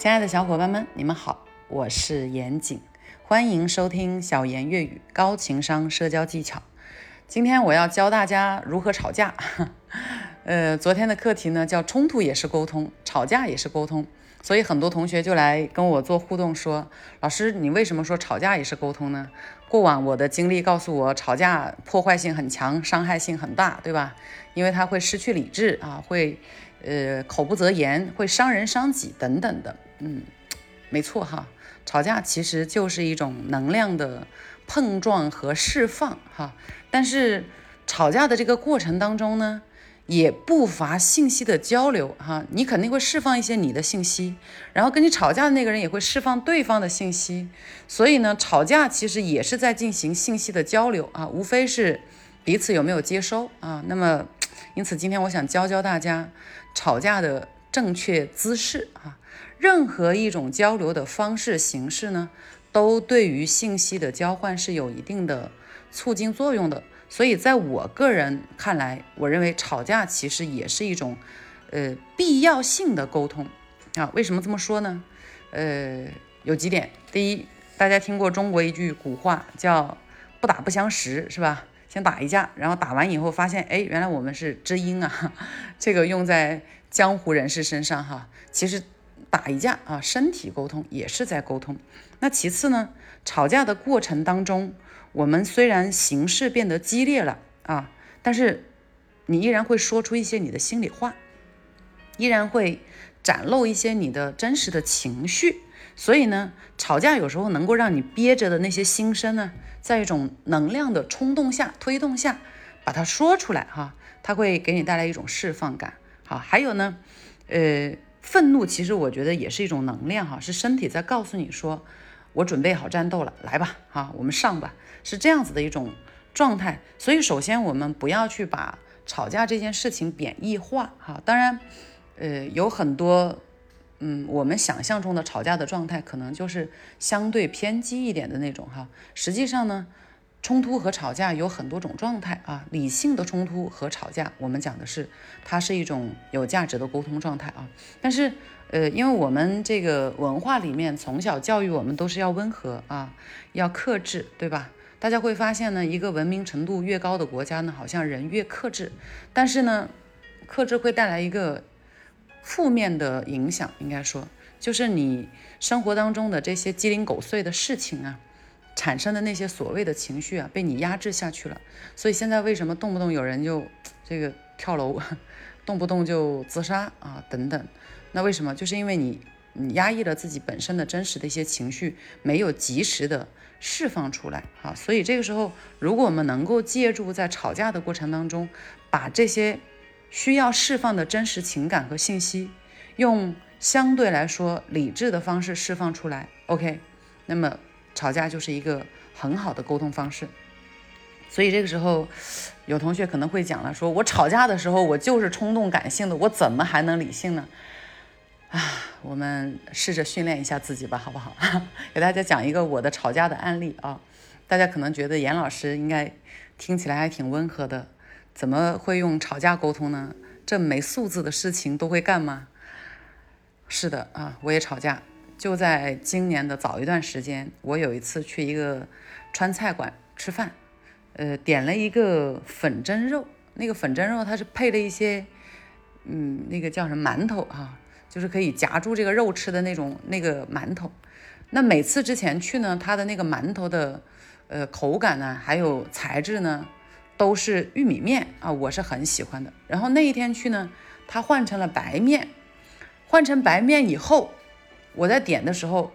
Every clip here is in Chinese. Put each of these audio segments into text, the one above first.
亲爱的小伙伴们，你们好，我是严谨，欢迎收听小严粤语高情商社交技巧。今天我要教大家如何吵架。呃，昨天的课题呢叫冲突也是沟通，吵架也是沟通，所以很多同学就来跟我做互动，说老师，你为什么说吵架也是沟通呢？过往我的经历告诉我，吵架破坏性很强，伤害性很大，对吧？因为他会失去理智啊，会呃口不择言，会伤人伤己等等的。嗯，没错哈，吵架其实就是一种能量的碰撞和释放哈。但是吵架的这个过程当中呢，也不乏信息的交流哈。你肯定会释放一些你的信息，然后跟你吵架的那个人也会释放对方的信息。所以呢，吵架其实也是在进行信息的交流啊，无非是彼此有没有接收啊。那么，因此今天我想教教大家吵架的正确姿势啊。任何一种交流的方式形式呢，都对于信息的交换是有一定的促进作用的。所以，在我个人看来，我认为吵架其实也是一种，呃，必要性的沟通啊。为什么这么说呢？呃，有几点。第一，大家听过中国一句古话叫“不打不相识”，是吧？先打一架，然后打完以后发现，哎，原来我们是知音啊。这个用在江湖人士身上哈，其实。打一架啊，身体沟通也是在沟通。那其次呢，吵架的过程当中，我们虽然形势变得激烈了啊，但是你依然会说出一些你的心里话，依然会展露一些你的真实的情绪。所以呢，吵架有时候能够让你憋着的那些心声呢，在一种能量的冲动下、推动下，把它说出来哈，它会给你带来一种释放感。好，还有呢，呃。愤怒其实我觉得也是一种能量哈，是身体在告诉你说，我准备好战斗了，来吧，哈，我们上吧，是这样子的一种状态。所以首先我们不要去把吵架这件事情贬义化哈。当然，呃，有很多，嗯，我们想象中的吵架的状态可能就是相对偏激一点的那种哈。实际上呢。冲突和吵架有很多种状态啊，理性的冲突和吵架，我们讲的是它是一种有价值的沟通状态啊。但是，呃，因为我们这个文化里面从小教育我们都是要温和啊，要克制，对吧？大家会发现呢，一个文明程度越高的国家呢，好像人越克制。但是呢，克制会带来一个负面的影响，应该说，就是你生活当中的这些鸡零狗碎的事情啊。产生的那些所谓的情绪啊，被你压制下去了。所以现在为什么动不动有人就这个跳楼，动不动就自杀啊等等？那为什么？就是因为你你压抑了自己本身的真实的一些情绪，没有及时的释放出来啊。所以这个时候，如果我们能够借助在吵架的过程当中，把这些需要释放的真实情感和信息，用相对来说理智的方式释放出来，OK，那么。吵架就是一个很好的沟通方式，所以这个时候有同学可能会讲了，说我吵架的时候我就是冲动感性的，我怎么还能理性呢？啊，我们试着训练一下自己吧，好不好？给大家讲一个我的吵架的案例啊，大家可能觉得严老师应该听起来还挺温和的，怎么会用吵架沟通呢？这没素质的事情都会干吗？是的啊，我也吵架。就在今年的早一段时间，我有一次去一个川菜馆吃饭，呃，点了一个粉蒸肉。那个粉蒸肉它是配了一些，嗯，那个叫什么馒头啊，就是可以夹住这个肉吃的那种那个馒头。那每次之前去呢，它的那个馒头的呃口感呢，还有材质呢，都是玉米面啊，我是很喜欢的。然后那一天去呢，它换成了白面，换成白面以后。我在点的时候，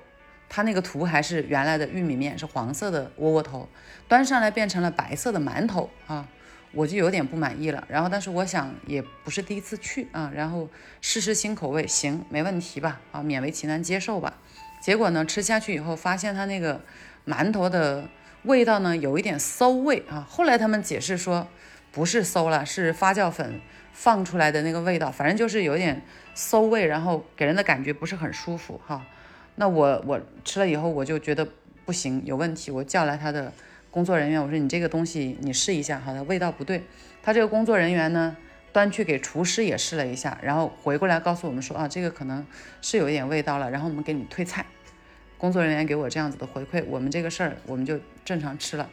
它那个图还是原来的玉米面，是黄色的窝窝头，端上来变成了白色的馒头啊，我就有点不满意了。然后，但是我想也不是第一次去啊，然后试试新口味，行，没问题吧？啊，勉为其难接受吧。结果呢，吃下去以后发现它那个馒头的味道呢，有一点馊味啊。后来他们解释说，不是馊了，是发酵粉放出来的那个味道，反正就是有点。馊味，然后给人的感觉不是很舒服哈。那我我吃了以后，我就觉得不行，有问题。我叫来他的工作人员，我说你这个东西你试一下哈，它味道不对。他这个工作人员呢，端去给厨师也试了一下，然后回过来告诉我们说啊，这个可能是有一点味道了，然后我们给你退菜。工作人员给我这样子的回馈，我们这个事儿我们就正常吃了，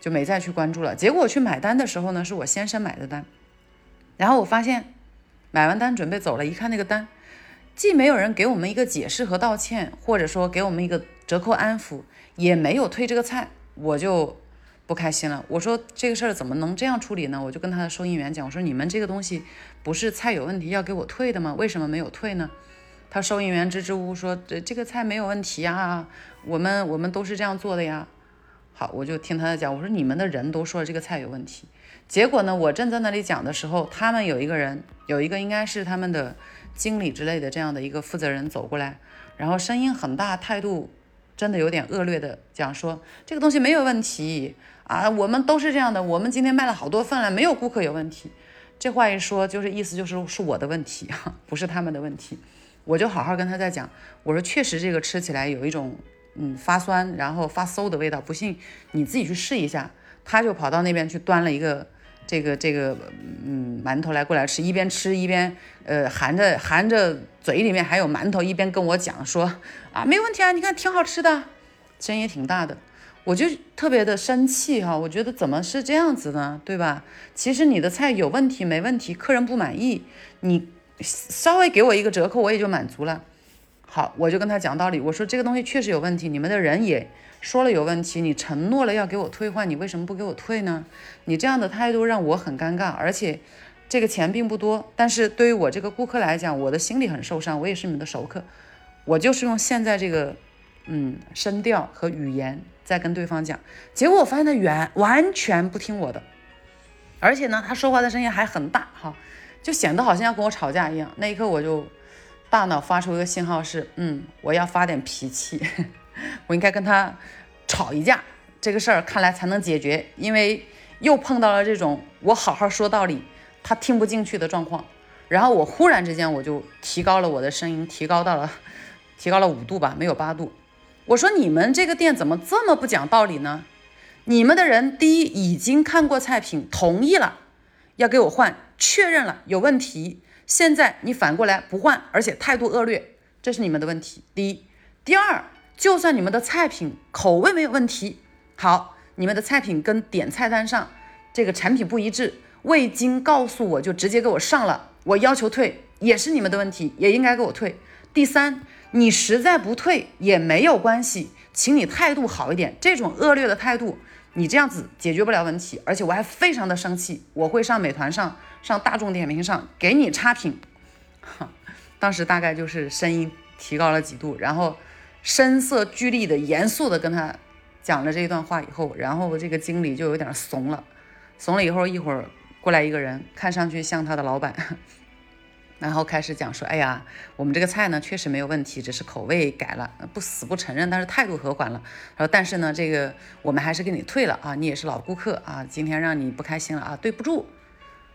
就没再去关注了。结果我去买单的时候呢，是我先生买的单，然后我发现买完单准备走了，一看那个单，既没有人给我们一个解释和道歉，或者说给我们一个折扣安抚，也没有退这个菜，我就不开心了。我说这个事儿怎么能这样处理呢？我就跟他的收银员讲，我说你们这个东西不是菜有问题要给我退的吗？为什么没有退呢？他收银员支支吾吾说：“这这个菜没有问题呀，我们我们都是这样做的呀。”好，我就听他在讲，我说你们的人都说这个菜有问题。结果呢，我正在那里讲的时候，他们有一个人，有一个应该是他们的经理之类的这样的一个负责人走过来，然后声音很大，态度真的有点恶劣的讲说：“这个东西没有问题啊，我们都是这样的，我们今天卖了好多份了，没有顾客有问题。”这话一说，就是意思就是是我的问题，不是他们的问题。我就好好跟他在讲，我说确实这个吃起来有一种嗯发酸，然后发馊的味道，不信你自己去试一下。他就跑到那边去端了一个这个这个嗯馒头来过来吃，一边吃一边呃含着含着嘴里面还有馒头，一边跟我讲说啊没问题啊，你看挺好吃的，声音也挺大的，我就特别的生气哈，我觉得怎么是这样子呢，对吧？其实你的菜有问题没问题，客人不满意，你。稍微给我一个折扣，我也就满足了。好，我就跟他讲道理，我说这个东西确实有问题，你们的人也说了有问题，你承诺了要给我退换，你为什么不给我退呢？你这样的态度让我很尴尬，而且这个钱并不多，但是对于我这个顾客来讲，我的心里很受伤，我也是你们的熟客，我就是用现在这个嗯声调和语言在跟对方讲，结果我发现他原完全不听我的，而且呢，他说话的声音还很大，哈。就显得好像要跟我吵架一样，那一刻我就大脑发出一个信号是，嗯，我要发点脾气，我应该跟他吵一架，这个事儿看来才能解决，因为又碰到了这种我好好说道理，他听不进去的状况。然后我忽然之间我就提高了我的声音，提高到了提高了五度吧，没有八度。我说你们这个店怎么这么不讲道理呢？你们的人第一已经看过菜品，同意了要给我换。确认了有问题，现在你反过来不换，而且态度恶劣，这是你们的问题。第一，第二，就算你们的菜品口味没有问题，好，你们的菜品跟点菜单上这个产品不一致，未经告诉我就直接给我上了，我要求退也是你们的问题，也应该给我退。第三，你实在不退也没有关系，请你态度好一点，这种恶劣的态度，你这样子解决不了问题，而且我还非常的生气，我会上美团上。上大众点评上给你差评，当时大概就是声音提高了几度，然后声色俱厉的、严肃的跟他讲了这一段话以后，然后这个经理就有点怂了，怂了以后一会儿过来一个人，看上去像他的老板，然后开始讲说：“哎呀，我们这个菜呢确实没有问题，只是口味改了，不死不承认，但是态度和缓了。然后但是呢，这个我们还是给你退了啊，你也是老顾客啊，今天让你不开心了啊，对不住。”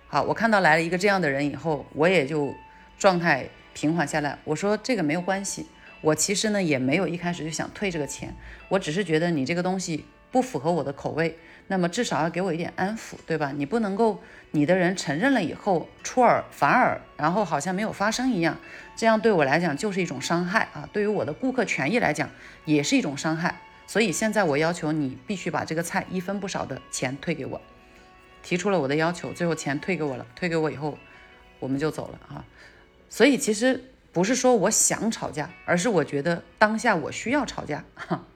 好，我看到来了一个这样的人以后，我也就状态平缓下来。我说这个没有关系，我其实呢也没有一开始就想退这个钱，我只是觉得你这个东西不符合我的口味，那么至少要给我一点安抚，对吧？你不能够你的人承认了以后出尔反尔，然后好像没有发生一样，这样对我来讲就是一种伤害啊，对于我的顾客权益来讲也是一种伤害。所以现在我要求你必须把这个菜一分不少的钱退给我。提出了我的要求，最后钱退给我了。退给我以后，我们就走了啊。所以其实不是说我想吵架，而是我觉得当下我需要吵架。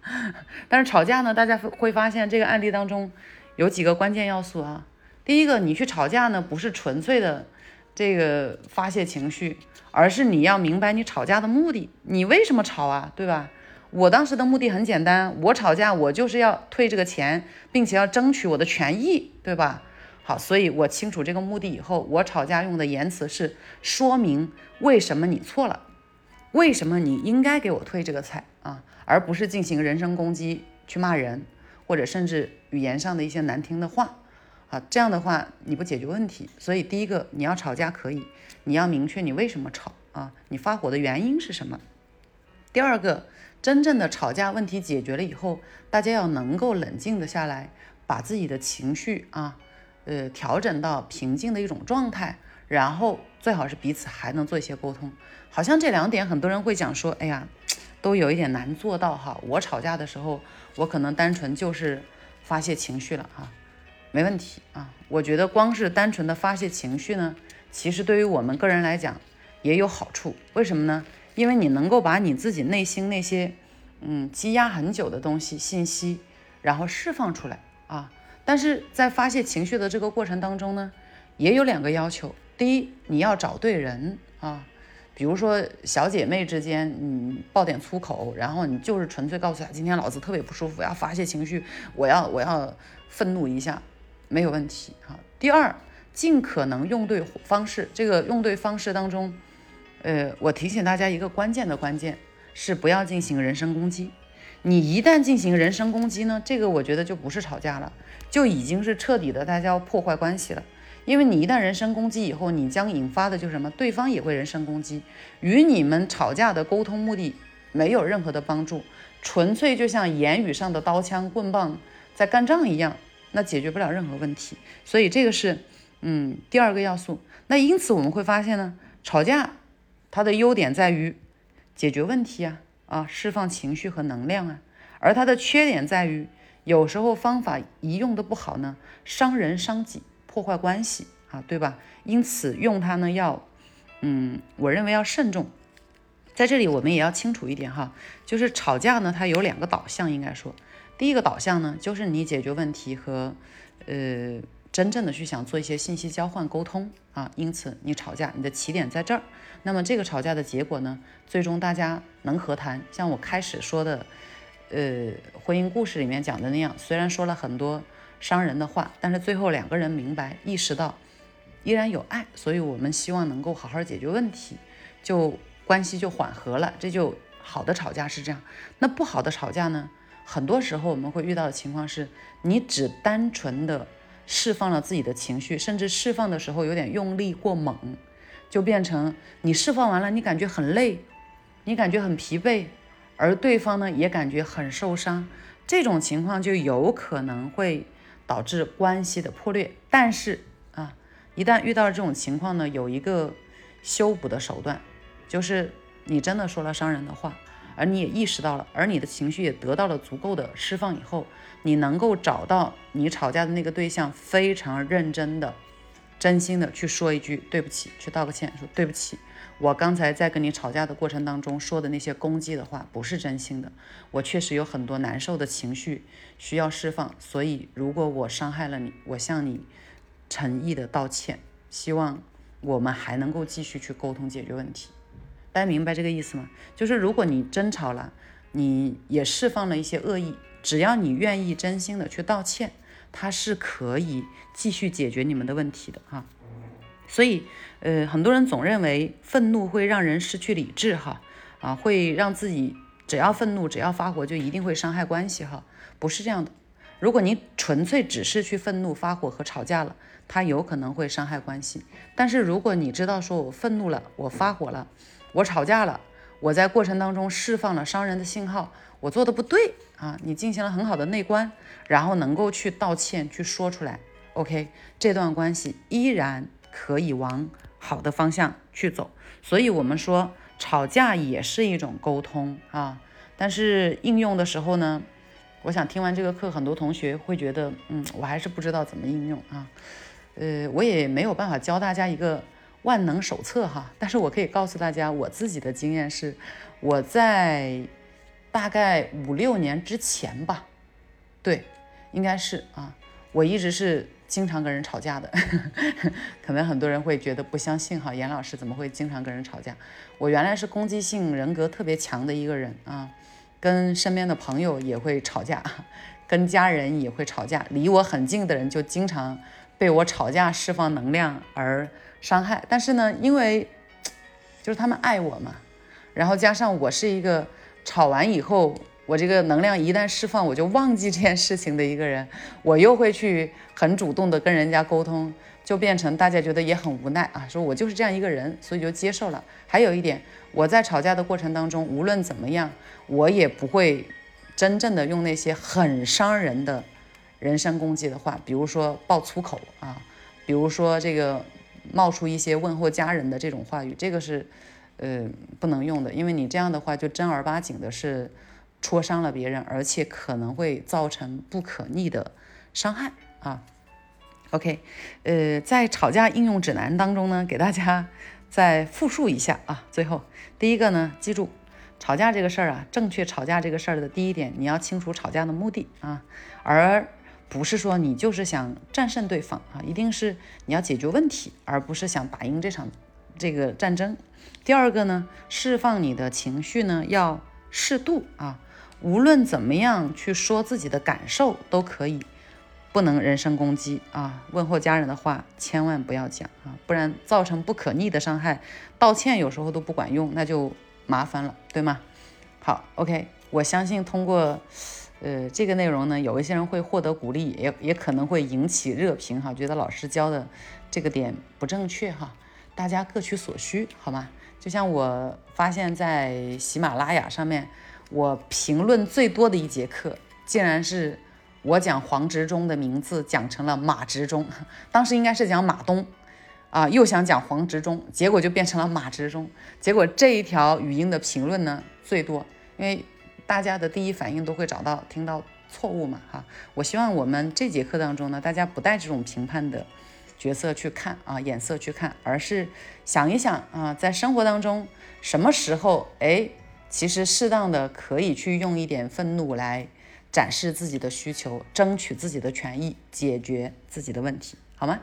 但是吵架呢，大家会发现这个案例当中有几个关键要素啊。第一个，你去吵架呢，不是纯粹的这个发泄情绪，而是你要明白你吵架的目的，你为什么吵啊，对吧？我当时的目的很简单，我吵架我就是要退这个钱，并且要争取我的权益，对吧？好，所以我清楚这个目的以后，我吵架用的言辞是说明为什么你错了，为什么你应该给我退这个菜啊，而不是进行人身攻击去骂人，或者甚至语言上的一些难听的话啊，这样的话你不解决问题。所以第一个你要吵架可以，你要明确你为什么吵啊，你发火的原因是什么。第二个，真正的吵架问题解决了以后，大家要能够冷静的下来，把自己的情绪啊。呃，调整到平静的一种状态，然后最好是彼此还能做一些沟通。好像这两点很多人会讲说，哎呀，都有一点难做到哈。我吵架的时候，我可能单纯就是发泄情绪了哈，没问题啊。我觉得光是单纯的发泄情绪呢，其实对于我们个人来讲也有好处。为什么呢？因为你能够把你自己内心那些嗯积压很久的东西信息，然后释放出来啊。但是在发泄情绪的这个过程当中呢，也有两个要求。第一，你要找对人啊，比如说小姐妹之间，你爆点粗口，然后你就是纯粹告诉她，今天老子特别不舒服，要发泄情绪，我要我要愤怒一下，没有问题啊。第二，尽可能用对方式。这个用对方式当中，呃，我提醒大家一个关键的关键是不要进行人身攻击。你一旦进行人身攻击呢，这个我觉得就不是吵架了。就已经是彻底的，大家要破坏关系了。因为你一旦人身攻击以后，你将引发的就是什么？对方也会人身攻击，与你们吵架的沟通目的没有任何的帮助，纯粹就像言语上的刀枪棍棒在干仗一样，那解决不了任何问题。所以这个是，嗯，第二个要素。那因此我们会发现呢，吵架它的优点在于解决问题啊，啊，释放情绪和能量啊，而它的缺点在于。有时候方法一用的不好呢，伤人伤己，破坏关系啊，对吧？因此用它呢要，嗯，我认为要慎重。在这里我们也要清楚一点哈，就是吵架呢，它有两个导向，应该说，第一个导向呢，就是你解决问题和，呃，真正的去想做一些信息交换沟通啊。因此你吵架，你的起点在这儿。那么这个吵架的结果呢，最终大家能和谈，像我开始说的。呃，婚姻故事里面讲的那样，虽然说了很多伤人的话，但是最后两个人明白、意识到依然有爱，所以我们希望能够好好解决问题，就关系就缓和了。这就好的吵架是这样。那不好的吵架呢？很多时候我们会遇到的情况是，你只单纯的释放了自己的情绪，甚至释放的时候有点用力过猛，就变成你释放完了，你感觉很累，你感觉很疲惫。而对方呢也感觉很受伤，这种情况就有可能会导致关系的破裂。但是啊，一旦遇到这种情况呢，有一个修补的手段，就是你真的说了伤人的话，而你也意识到了，而你的情绪也得到了足够的释放以后，你能够找到你吵架的那个对象，非常认真的、真心的去说一句对不起，去道个歉，说对不起。我刚才在跟你吵架的过程当中说的那些攻击的话不是真心的，我确实有很多难受的情绪需要释放，所以如果我伤害了你，我向你诚意的道歉，希望我们还能够继续去沟通解决问题。大家明白这个意思吗？就是如果你争吵了，你也释放了一些恶意，只要你愿意真心的去道歉，他是可以继续解决你们的问题的哈。所以，呃，很多人总认为愤怒会让人失去理智，哈，啊，会让自己只要愤怒、只要发火就一定会伤害关系，哈，不是这样的。如果你纯粹只是去愤怒、发火和吵架了，它有可能会伤害关系。但是如果你知道说我愤怒了、我发火了、我吵架了，我在过程当中释放了伤人的信号，我做的不对啊，你进行了很好的内观，然后能够去道歉、去说出来，OK，这段关系依然。可以往好的方向去走，所以我们说吵架也是一种沟通啊。但是应用的时候呢，我想听完这个课，很多同学会觉得，嗯，我还是不知道怎么应用啊。呃，我也没有办法教大家一个万能手册哈。但是我可以告诉大家，我自己的经验是，我在大概五六年之前吧，对，应该是啊，我一直是。经常跟人吵架的，可能很多人会觉得不相信哈，严老师怎么会经常跟人吵架？我原来是攻击性人格特别强的一个人啊，跟身边的朋友也会吵架，跟家人也会吵架，离我很近的人就经常被我吵架释放能量而伤害。但是呢，因为就是他们爱我嘛，然后加上我是一个吵完以后。我这个能量一旦释放，我就忘记这件事情的一个人，我又会去很主动的跟人家沟通，就变成大家觉得也很无奈啊，说我就是这样一个人，所以就接受了。还有一点，我在吵架的过程当中，无论怎么样，我也不会真正的用那些很伤人的人身攻击的话，比如说爆粗口啊，比如说这个冒出一些问候家人的这种话语，这个是呃不能用的，因为你这样的话就正儿八经的是戳伤了别人，而且可能会造成不可逆的伤害啊。OK，呃，在吵架应用指南当中呢，给大家再复述一下啊。最后第一个呢，记住吵架这个事儿啊，正确吵架这个事儿的第一点，你要清楚吵架的目的啊，而不是说你就是想战胜对方啊，一定是你要解决问题，而不是想打赢这场这个战争。第二个呢，释放你的情绪呢要适度啊，无论怎么样去说自己的感受都可以，不能人身攻击啊。问候家人的话千万不要讲啊，不然造成不可逆的伤害。道歉有时候都不管用，那就麻烦了，对吗？好，OK，我相信通过。呃，这个内容呢，有一些人会获得鼓励，也也可能会引起热评哈，觉得老师教的这个点不正确哈，大家各取所需好吗？就像我发现，在喜马拉雅上面，我评论最多的一节课，竟然是我讲黄执中的名字讲成了马执中，当时应该是讲马东啊，又想讲黄执中，结果就变成了马执中，结果这一条语音的评论呢最多，因为。大家的第一反应都会找到听到错误嘛？哈，我希望我们这节课当中呢，大家不带这种评判的角色去看啊，眼色去看，而是想一想啊，在生活当中什么时候哎，其实适当的可以去用一点愤怒来展示自己的需求，争取自己的权益，解决自己的问题，好吗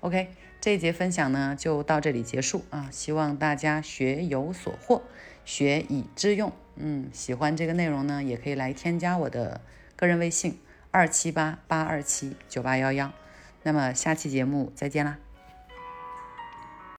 ？OK，这一节分享呢就到这里结束啊，希望大家学有所获，学以致用。嗯，喜欢这个内容呢，也可以来添加我的个人微信二七八八二七九八幺幺。那么下期节目再见啦。